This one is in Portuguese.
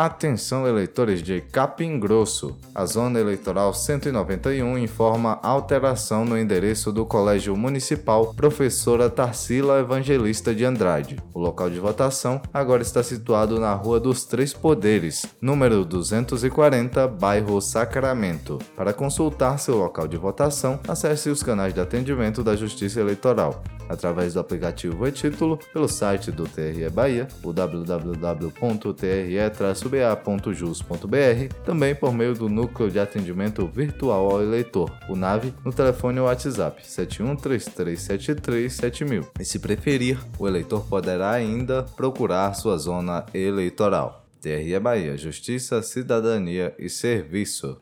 Atenção eleitores de Capim Grosso. A Zona Eleitoral 191 informa alteração no endereço do Colégio Municipal Professora Tarsila Evangelista de Andrade. O local de votação agora está situado na Rua dos Três Poderes, número 240, bairro Sacramento. Para consultar seu local de votação, acesse os canais de atendimento da Justiça Eleitoral através do aplicativo e-título, pelo site do TRE Bahia, o www.tre-ba.jus.br, também por meio do Núcleo de Atendimento Virtual ao Eleitor, o NAVE, no telefone WhatsApp 7133737000. E se preferir, o eleitor poderá ainda procurar sua zona eleitoral. TRE Bahia, Justiça, Cidadania e Serviço.